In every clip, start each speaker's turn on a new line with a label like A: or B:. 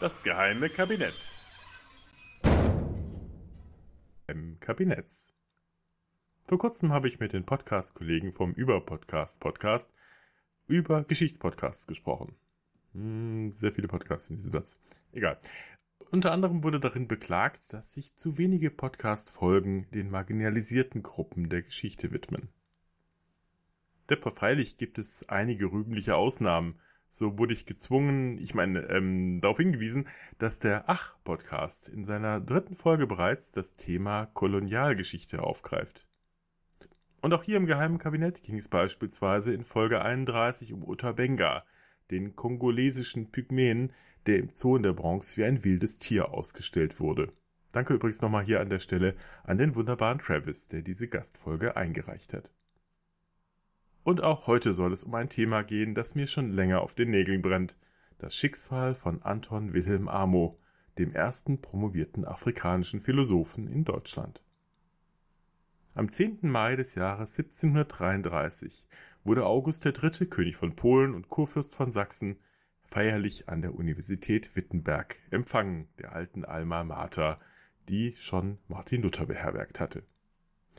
A: Das geheime Kabinett. Im Kabinetts. Vor kurzem habe ich mit den Podcast-Kollegen vom Über-Podcast Podcast über Geschichtspodcasts gesprochen. Hm, sehr viele Podcasts in diesem Satz. Egal. Unter anderem wurde darin beklagt, dass sich zu wenige Podcast-Folgen den marginalisierten Gruppen der Geschichte widmen. Depper freilich gibt es einige rühmliche Ausnahmen. So wurde ich gezwungen, ich meine, ähm, darauf hingewiesen, dass der Ach-Podcast in seiner dritten Folge bereits das Thema Kolonialgeschichte aufgreift. Und auch hier im Geheimen Kabinett ging es beispielsweise in Folge 31 um Utabenga, den kongolesischen Pygmäen, der im Zoo in der Bronx wie ein wildes Tier ausgestellt wurde. Danke übrigens nochmal hier an der Stelle an den wunderbaren Travis, der diese Gastfolge eingereicht hat. Und auch heute soll es um ein Thema gehen, das mir schon länger auf den Nägeln brennt. Das Schicksal von Anton Wilhelm Amo, dem ersten promovierten afrikanischen Philosophen in Deutschland. Am 10. Mai des Jahres 1733 wurde August III., König von Polen und Kurfürst von Sachsen, feierlich an der Universität Wittenberg empfangen, der alten Alma Mater, die schon Martin Luther beherbergt hatte.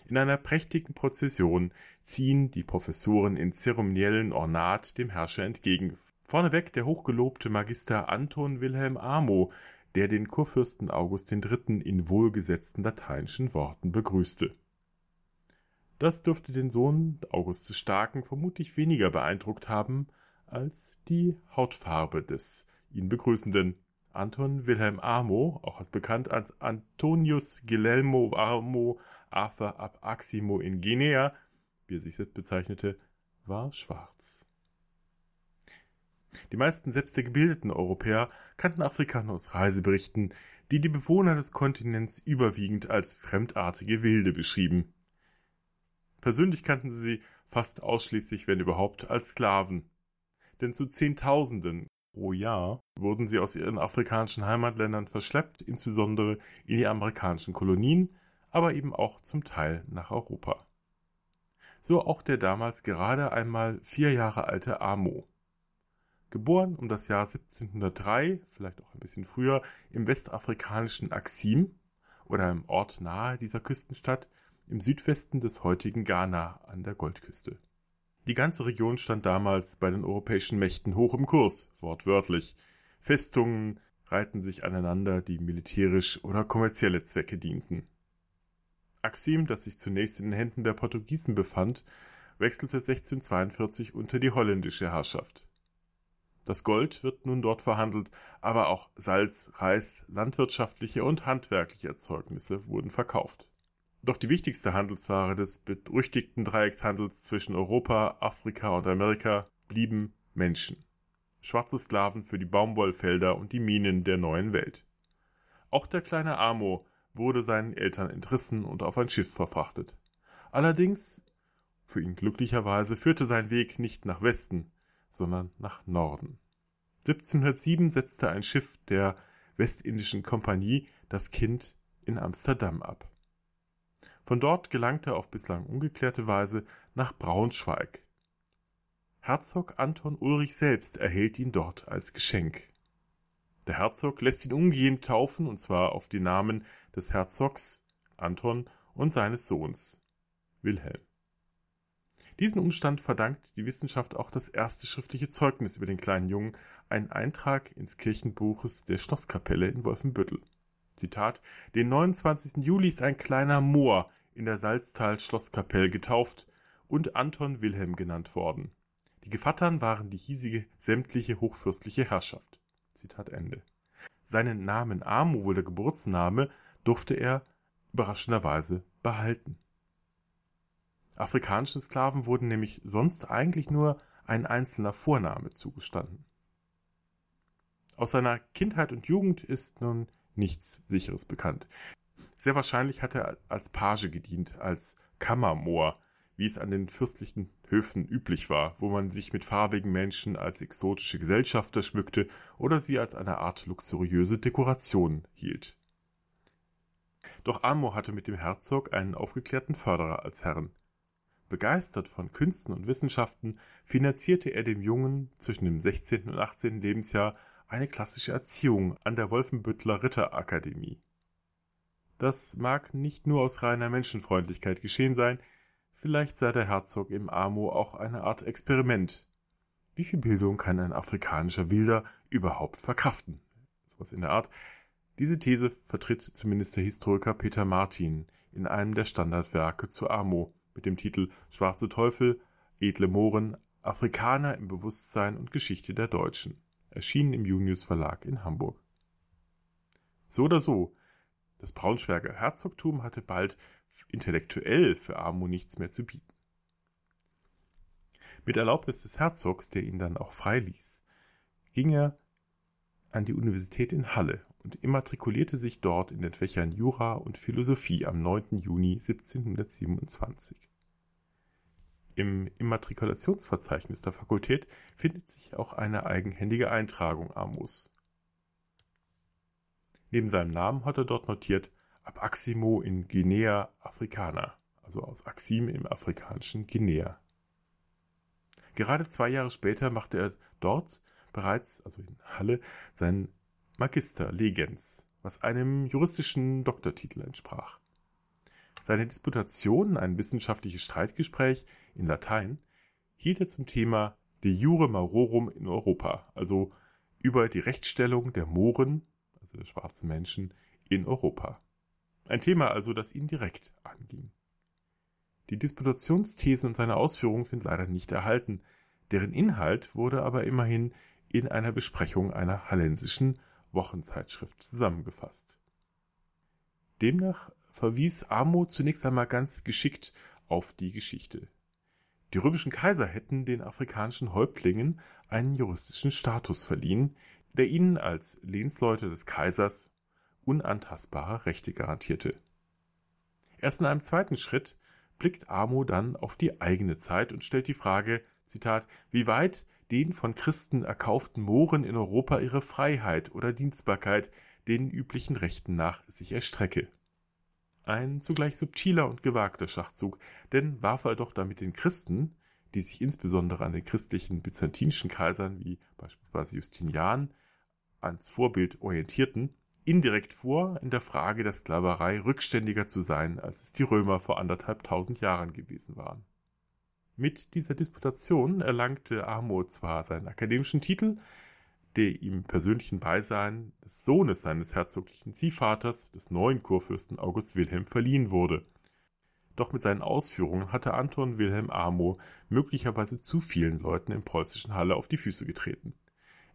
A: In einer prächtigen Prozession ziehen die Professoren in zeremoniellen Ornat dem Herrscher entgegen. Vorneweg der hochgelobte Magister Anton Wilhelm Amo, der den Kurfürsten August III. in wohlgesetzten lateinischen Worten begrüßte. Das dürfte den Sohn August des Starken vermutlich weniger beeindruckt haben als die Hautfarbe des ihn begrüßenden. Anton Wilhelm Amo, auch bekannt als Antonius Guillermo Amo Arthur ab Aximo in Guinea, wie er sich selbst bezeichnete, war schwarz. Die meisten selbst der gebildeten Europäer kannten Afrikaner aus Reiseberichten, die die Bewohner des Kontinents überwiegend als fremdartige Wilde beschrieben. Persönlich kannten sie fast ausschließlich, wenn überhaupt, als Sklaven. Denn zu Zehntausenden pro Jahr wurden sie aus ihren afrikanischen Heimatländern verschleppt, insbesondere in die amerikanischen Kolonien, aber eben auch zum Teil nach Europa. So auch der damals gerade einmal vier Jahre alte Amo. Geboren um das Jahr 1703, vielleicht auch ein bisschen früher, im westafrikanischen Axim oder einem Ort nahe dieser Küstenstadt, im Südwesten des heutigen Ghana an der Goldküste. Die ganze Region stand damals bei den europäischen Mächten hoch im Kurs, wortwörtlich. Festungen reihten sich aneinander, die militärisch oder kommerzielle Zwecke dienten. Axim, das sich zunächst in den Händen der Portugiesen befand, wechselte 1642 unter die holländische Herrschaft. Das Gold wird nun dort verhandelt, aber auch Salz, Reis, landwirtschaftliche und handwerkliche Erzeugnisse wurden verkauft. Doch die wichtigste Handelsware des berüchtigten Dreieckshandels zwischen Europa, Afrika und Amerika blieben Menschen. Schwarze Sklaven für die Baumwollfelder und die Minen der neuen Welt. Auch der kleine Amo wurde seinen Eltern entrissen und auf ein Schiff verfrachtet. Allerdings, für ihn glücklicherweise, führte sein Weg nicht nach Westen, sondern nach Norden. 1707 setzte ein Schiff der Westindischen Kompanie das Kind in Amsterdam ab. Von dort gelangte er auf bislang ungeklärte Weise nach Braunschweig. Herzog Anton Ulrich selbst erhält ihn dort als Geschenk. Der Herzog lässt ihn umgehend taufen, und zwar auf die Namen des Herzogs Anton und seines Sohns Wilhelm. Diesen Umstand verdankt die Wissenschaft auch das erste schriftliche Zeugnis über den kleinen Jungen, einen Eintrag ins Kirchenbuches der Schlosskapelle in Wolfenbüttel. Zitat, den 29. Juli ist ein kleiner Moor in der Salztal-Schlosskapelle getauft und Anton Wilhelm genannt worden. Die Gevattern waren die hiesige sämtliche hochfürstliche Herrschaft. Zitat Ende. Seinen Namen Amo, wohl der Geburtsname, durfte er überraschenderweise behalten. Afrikanischen Sklaven wurden nämlich sonst eigentlich nur ein einzelner Vorname zugestanden. Aus seiner Kindheit und Jugend ist nun nichts Sicheres bekannt. Sehr wahrscheinlich hat er als Page gedient, als Kammermoor, wie es an den fürstlichen Höfen üblich war, wo man sich mit farbigen Menschen als exotische Gesellschafter schmückte oder sie als eine Art luxuriöse Dekoration hielt. Doch Amo hatte mit dem Herzog einen aufgeklärten Förderer als Herrn. Begeistert von Künsten und Wissenschaften finanzierte er dem Jungen zwischen dem 16. und 18. Lebensjahr eine klassische Erziehung an der Wolfenbüttler Ritterakademie. Das mag nicht nur aus reiner Menschenfreundlichkeit geschehen sein, vielleicht sei der Herzog im Amo auch eine Art Experiment. Wie viel Bildung kann ein afrikanischer Wilder überhaupt verkraften? Sowas in der Art. Diese These vertritt zumindest der Historiker Peter Martin in einem der Standardwerke zu Amo mit dem Titel Schwarze Teufel, edle Mohren, Afrikaner im Bewusstsein und Geschichte der Deutschen, erschienen im Junius Verlag in Hamburg. So oder so, das Braunschweiger Herzogtum hatte bald intellektuell für Amo nichts mehr zu bieten. Mit Erlaubnis des Herzogs, der ihn dann auch freiließ, ging er an die Universität in Halle und immatrikulierte sich dort in den Fächern Jura und Philosophie am 9. Juni 1727. Im Immatrikulationsverzeichnis der Fakultät findet sich auch eine eigenhändige Eintragung Amos. Neben seinem Namen hat er dort notiert ab Aximo in Guinea Africana, also aus Axim im afrikanischen Guinea. Gerade zwei Jahre später machte er dort bereits, also in Halle, seinen Magister Legens, was einem juristischen Doktortitel entsprach. Seine Disputation, ein wissenschaftliches Streitgespräch in Latein, hielt er zum Thema De jure maurorum in Europa, also über die Rechtsstellung der Mohren der schwarzen Menschen, in Europa. Ein Thema also, das ihn direkt anging. Die Disputationsthesen und seine Ausführungen sind leider nicht erhalten, deren Inhalt wurde aber immerhin in einer Besprechung einer hallensischen Wochenzeitschrift zusammengefasst. Demnach verwies Amo zunächst einmal ganz geschickt auf die Geschichte. Die römischen Kaiser hätten den afrikanischen Häuptlingen einen juristischen Status verliehen, der ihnen als Lehnsleute des Kaisers unantastbare Rechte garantierte. Erst in einem zweiten Schritt blickt Amo dann auf die eigene Zeit und stellt die Frage, Zitat, wie weit den von Christen erkauften Mohren in Europa ihre Freiheit oder Dienstbarkeit den üblichen Rechten nach sich erstrecke. Ein zugleich subtiler und gewagter Schachzug, denn warf er doch damit den Christen, die sich insbesondere an den christlichen byzantinischen Kaisern wie beispielsweise Justinian ans Vorbild orientierten, indirekt vor, in der Frage der Sklaverei rückständiger zu sein, als es die Römer vor anderthalb tausend Jahren gewesen waren. Mit dieser Disputation erlangte Amo zwar seinen akademischen Titel, der ihm persönlichen Beisein des Sohnes seines herzoglichen Ziehvaters, des neuen Kurfürsten August Wilhelm, verliehen wurde. Doch mit seinen Ausführungen hatte Anton Wilhelm Amo möglicherweise zu vielen Leuten im preußischen Halle auf die Füße getreten.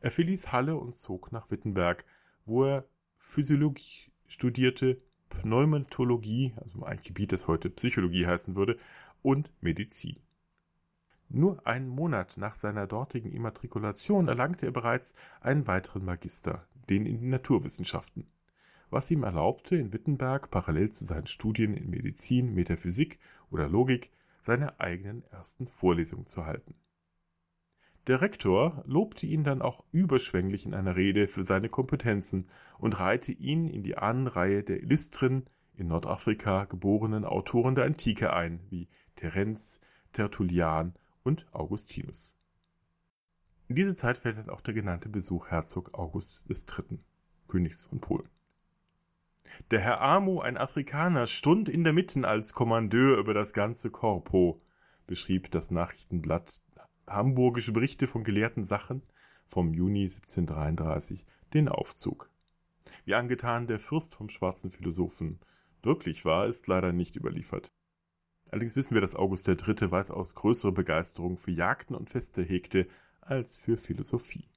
A: Er verließ Halle und zog nach Wittenberg, wo er Physiologie studierte, Pneumatologie, also ein Gebiet, das heute Psychologie heißen würde, und Medizin. Nur einen Monat nach seiner dortigen Immatrikulation erlangte er bereits einen weiteren Magister, den in den Naturwissenschaften, was ihm erlaubte, in Wittenberg parallel zu seinen Studien in Medizin, Metaphysik oder Logik seine eigenen ersten Vorlesungen zu halten. Der Rektor lobte ihn dann auch überschwänglich in einer Rede für seine Kompetenzen und reihte ihn in die Ahnenreihe der illustren, in Nordafrika geborenen Autoren der Antike ein, wie Terenz, Tertullian und Augustinus. In diese Zeit fällt dann auch der genannte Besuch Herzog August III., Königs von Polen. Der Herr Amo, ein Afrikaner, stund in der Mitte als Kommandeur über das ganze Korpo, beschrieb das Nachrichtenblatt Hamburgische Berichte von gelehrten Sachen vom Juni 1733 den Aufzug. Wie angetan der Fürst vom schwarzen Philosophen wirklich war, ist leider nicht überliefert. Allerdings wissen wir, dass August III. weitaus größere Begeisterung für Jagden und Feste hegte als für Philosophie.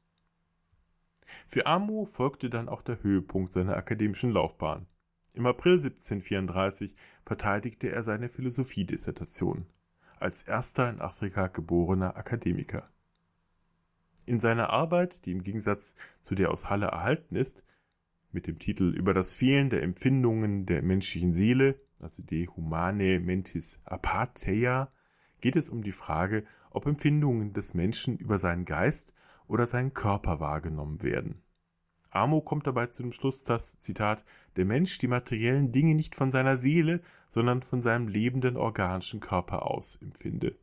A: Für Amo folgte dann auch der Höhepunkt seiner akademischen Laufbahn. Im April 1734 verteidigte er seine Philosophiedissertation als erster in Afrika geborener Akademiker. In seiner Arbeit, die im Gegensatz zu der aus Halle erhalten ist, mit dem Titel Über das Fehlen der Empfindungen der menschlichen Seele, also De Humane Mentis Apatheia, geht es um die Frage, ob Empfindungen des Menschen über seinen Geist oder seinen Körper wahrgenommen werden. Amo kommt dabei zu dem Schluss, dass, Zitat, der Mensch die materiellen Dinge nicht von seiner Seele, sondern von seinem lebenden organischen Körper aus empfinde.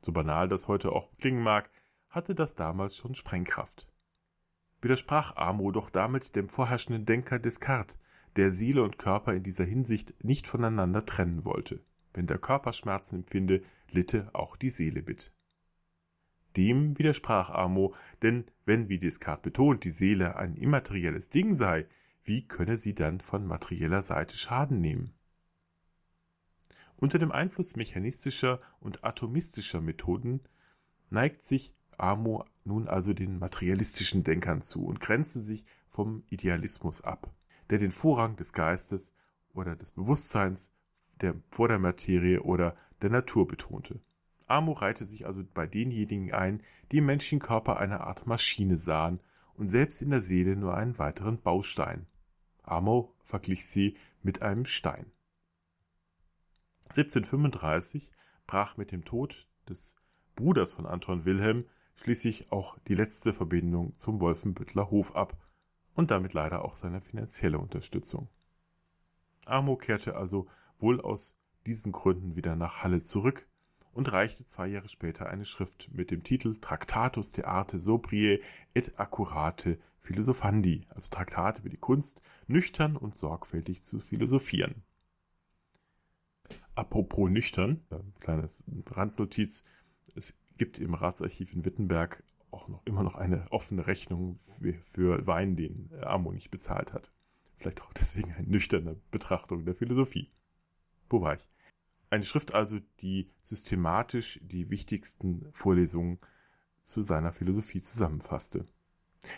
A: So banal das heute auch klingen mag, hatte das damals schon Sprengkraft. Widersprach Amo doch damit dem vorherrschenden Denker Descartes, der Seele und Körper in dieser Hinsicht nicht voneinander trennen wollte. Wenn der Körper Schmerzen empfinde, litte auch die Seele mit. Dem widersprach Amo, denn wenn, wie Descartes betont, die Seele ein immaterielles Ding sei, wie könne sie dann von materieller Seite Schaden nehmen? Unter dem Einfluss mechanistischer und atomistischer Methoden neigt sich Amo nun also den materialistischen Denkern zu und grenzte sich vom Idealismus ab, der den Vorrang des Geistes oder des Bewusstseins der, vor der Materie oder der Natur betonte. Amo reihte sich also bei denjenigen ein, die im menschlichen Körper eine Art Maschine sahen und selbst in der Seele nur einen weiteren Baustein. Amo verglich sie mit einem Stein. 1735 brach mit dem Tod des Bruders von Anton Wilhelm schließlich auch die letzte Verbindung zum Wolfenbüttler Hof ab und damit leider auch seine finanzielle Unterstützung. Amo kehrte also wohl aus diesen Gründen wieder nach Halle zurück und reichte zwei Jahre später eine Schrift mit dem Titel Tractatus de arte sobrie et accurate philosophandi, also Traktat über die Kunst, nüchtern und sorgfältig zu philosophieren. Apropos nüchtern, kleines Randnotiz, es gibt im Ratsarchiv in Wittenberg auch noch immer noch eine offene Rechnung für, für Wein, den Amo nicht bezahlt hat. Vielleicht auch deswegen eine nüchterne Betrachtung der Philosophie. Wo war ich? Eine Schrift also, die systematisch die wichtigsten Vorlesungen zu seiner Philosophie zusammenfasste.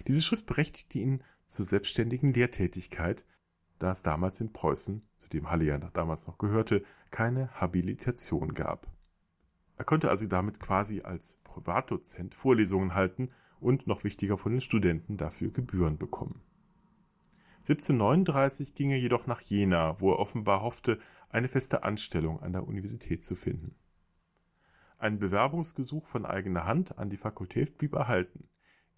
A: Diese Schrift berechtigte ihn zur selbstständigen Lehrtätigkeit, da es damals in Preußen, zu dem Halle ja damals noch gehörte, keine Habilitation gab. Er konnte also damit quasi als Privatdozent Vorlesungen halten und noch wichtiger von den Studenten dafür Gebühren bekommen. 1739 ging er jedoch nach Jena, wo er offenbar hoffte, eine feste Anstellung an der Universität zu finden. Ein Bewerbungsgesuch von eigener Hand an die Fakultät blieb erhalten,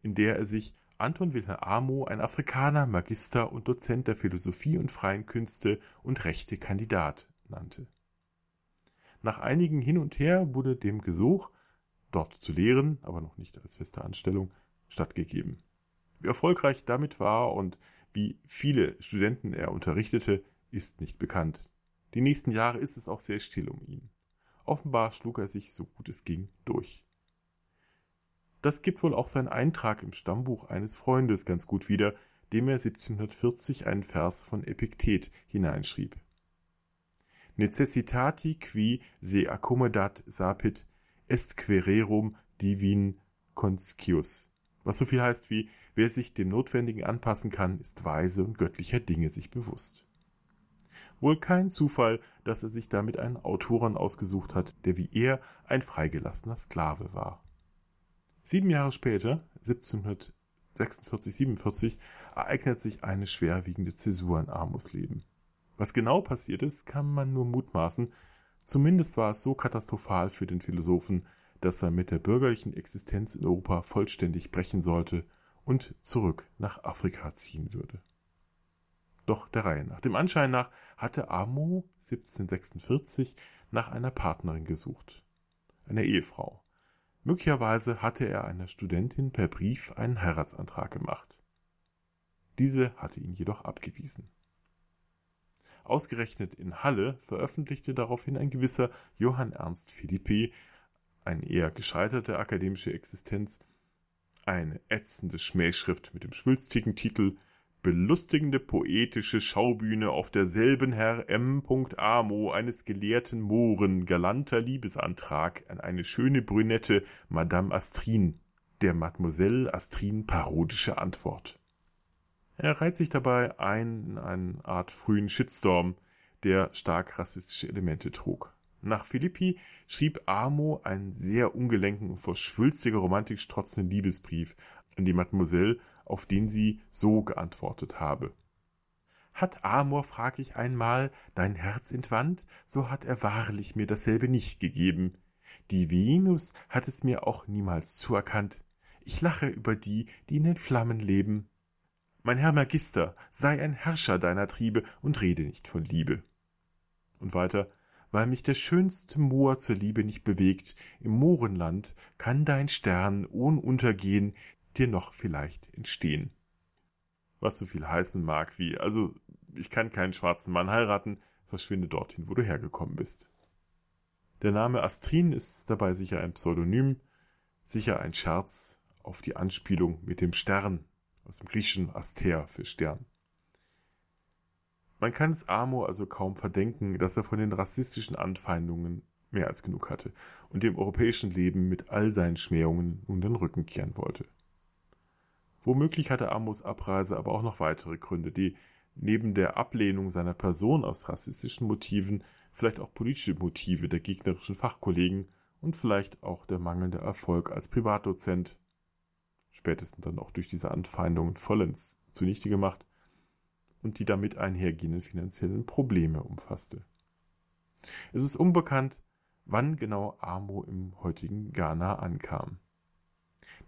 A: in der er sich Anton Wilhelm Amo, ein Afrikaner, Magister und Dozent der Philosophie und freien Künste und Rechte Kandidat nannte. Nach einigen Hin und Her wurde dem Gesuch, dort zu lehren, aber noch nicht als feste Anstellung, stattgegeben. Wie erfolgreich damit war und wie viele Studenten er unterrichtete, ist nicht bekannt. Die nächsten Jahre ist es auch sehr still um ihn. Offenbar schlug er sich, so gut es ging, durch. Das gibt wohl auch sein Eintrag im Stammbuch eines Freundes ganz gut wieder, dem er 1740 einen Vers von Epiktet hineinschrieb. Necessitati qui se accommodat sapit est quererum divin conscius. Was so viel heißt wie, wer sich dem Notwendigen anpassen kann, ist weise und göttlicher Dinge sich bewusst. Wohl kein Zufall, dass er sich damit einen Autoren ausgesucht hat, der wie er ein freigelassener Sklave war. Sieben Jahre später, 1746, 47, ereignet sich eine schwerwiegende Zäsur in Amos Leben. Was genau passiert ist, kann man nur mutmaßen, zumindest war es so katastrophal für den Philosophen, dass er mit der bürgerlichen Existenz in Europa vollständig brechen sollte und zurück nach Afrika ziehen würde. Doch der Reihe nach. Dem Anschein nach hatte Amo 1746 nach einer Partnerin gesucht, einer Ehefrau. Möglicherweise hatte er einer Studentin per Brief einen Heiratsantrag gemacht. Diese hatte ihn jedoch abgewiesen. Ausgerechnet in Halle veröffentlichte daraufhin ein gewisser Johann Ernst Philippi, ein eher gescheiterte akademische Existenz, eine ätzende Schmähschrift mit dem schwülstigen Titel belustigende poetische Schaubühne auf derselben Herr M. Amo eines gelehrten Mohren galanter Liebesantrag an eine schöne Brünette Madame Astrin, der Mademoiselle Astrin parodische Antwort. Er reiht sich dabei ein in eine Art frühen Shitstorm, der stark rassistische Elemente trug. Nach Philippi schrieb Amo einen sehr ungelenken und vor schwülstiger Romantik strotzenden Liebesbrief an die Mademoiselle, auf den sie so geantwortet habe. Hat Amor, frag ich einmal, dein Herz entwandt, so hat er wahrlich mir dasselbe nicht gegeben. Die Venus hat es mir auch niemals zuerkannt. Ich lache über die, die in den Flammen leben. Mein Herr Magister, sei ein Herrscher deiner Triebe und rede nicht von Liebe. Und weiter, weil mich der schönste Moor zur Liebe nicht bewegt, im Mohrenland kann dein Stern ohn Untergehen dir noch vielleicht entstehen. Was so viel heißen mag wie, also ich kann keinen schwarzen Mann heiraten, verschwinde dorthin, wo du hergekommen bist. Der Name Astrin ist dabei sicher ein Pseudonym, sicher ein Scherz auf die Anspielung mit dem Stern aus dem griechischen Aster für Stern. Man kann es Amor also kaum verdenken, dass er von den rassistischen Anfeindungen mehr als genug hatte und dem europäischen Leben mit all seinen Schmähungen nun den Rücken kehren wollte. Womöglich hatte Amos Abreise aber auch noch weitere Gründe, die neben der Ablehnung seiner Person aus rassistischen Motiven vielleicht auch politische Motive der gegnerischen Fachkollegen und vielleicht auch der mangelnde Erfolg als Privatdozent, spätestens dann auch durch diese Anfeindungen vollends zunichte gemacht, und die damit einhergehenden finanziellen Probleme umfasste. Es ist unbekannt, wann genau Amo im heutigen Ghana ankam.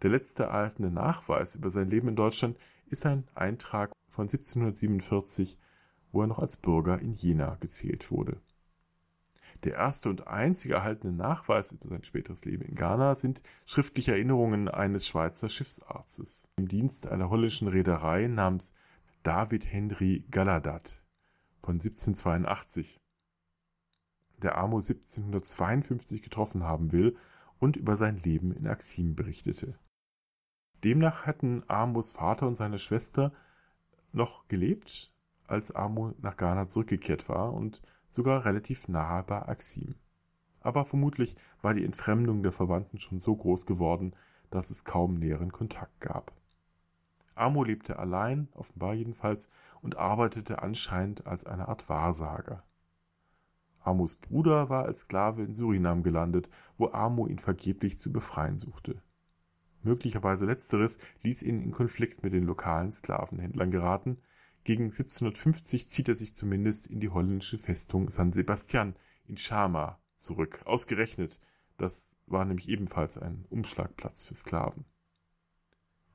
A: Der letzte erhaltene Nachweis über sein Leben in Deutschland ist ein Eintrag von 1747, wo er noch als Bürger in Jena gezählt wurde. Der erste und einzige erhaltene Nachweis über sein späteres Leben in Ghana sind schriftliche Erinnerungen eines Schweizer Schiffsarztes im Dienst einer holländischen Reederei namens David Henry Galadat von 1782, der Amo 1752 getroffen haben will und über sein Leben in Axim berichtete. Demnach hatten Amos Vater und seine Schwester noch gelebt, als Amo nach Ghana zurückgekehrt war und sogar relativ nahe bei Axim. Aber vermutlich war die Entfremdung der Verwandten schon so groß geworden, dass es kaum näheren Kontakt gab. Amo lebte allein, offenbar jedenfalls, und arbeitete anscheinend als eine Art Wahrsager. Amos Bruder war als Sklave in Surinam gelandet, wo Amo ihn vergeblich zu befreien suchte. Möglicherweise letzteres ließ ihn in Konflikt mit den lokalen Sklavenhändlern geraten. Gegen 1750 zieht er sich zumindest in die holländische Festung San Sebastian in Schama zurück. Ausgerechnet, das war nämlich ebenfalls ein Umschlagplatz für Sklaven.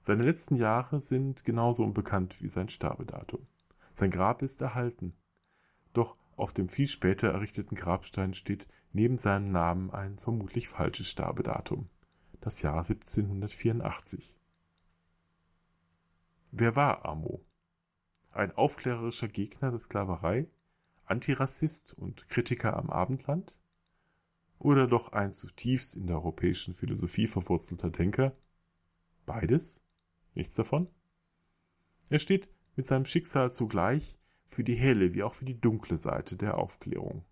A: Seine letzten Jahre sind genauso unbekannt wie sein Sterbedatum. Sein Grab ist erhalten. Auf dem viel später errichteten Grabstein steht neben seinem Namen ein vermutlich falsches Sterbedatum das Jahr 1784. Wer war Amo? Ein aufklärerischer Gegner der Sklaverei, Antirassist und Kritiker am Abendland? Oder doch ein zutiefst in der europäischen Philosophie verwurzelter Denker? Beides? Nichts davon? Er steht mit seinem Schicksal zugleich für die helle wie auch für die dunkle Seite der Aufklärung.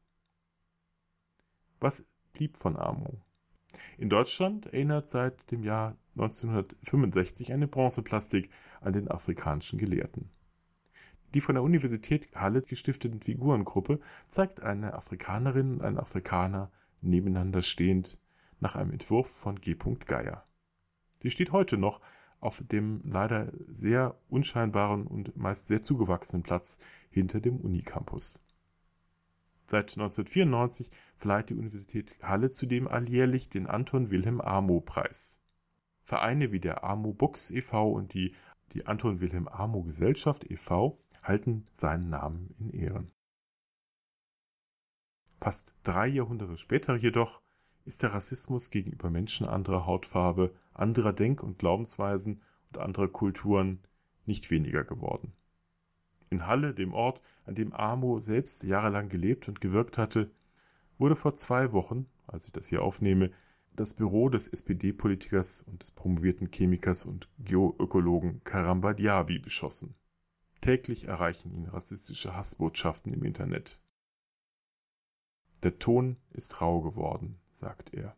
A: Was blieb von Amo? In Deutschland erinnert seit dem Jahr 1965 eine Bronzeplastik an den afrikanischen Gelehrten. Die von der Universität Halle gestiftete Figurengruppe zeigt eine Afrikanerin und einen Afrikaner nebeneinander stehend nach einem Entwurf von G. Geier. Sie steht heute noch auf dem leider sehr unscheinbaren und meist sehr zugewachsenen Platz hinter dem Unicampus. Seit 1994 verleiht die Universität Halle zudem alljährlich den Anton Wilhelm Amo Preis. Vereine wie der Amo Books e.V. und die, die Anton Wilhelm Amo Gesellschaft e.V. halten seinen Namen in Ehren. Fast drei Jahrhunderte später jedoch ist der Rassismus gegenüber Menschen anderer Hautfarbe, anderer Denk- und Glaubensweisen und anderer Kulturen nicht weniger geworden. In Halle, dem Ort, an dem Amo selbst jahrelang gelebt und gewirkt hatte, wurde vor zwei Wochen, als ich das hier aufnehme, das Büro des SPD-Politikers und des promovierten Chemikers und Geoökologen Karamba Diaby beschossen. Täglich erreichen ihn rassistische Hassbotschaften im Internet. Der Ton ist rau geworden, sagt er.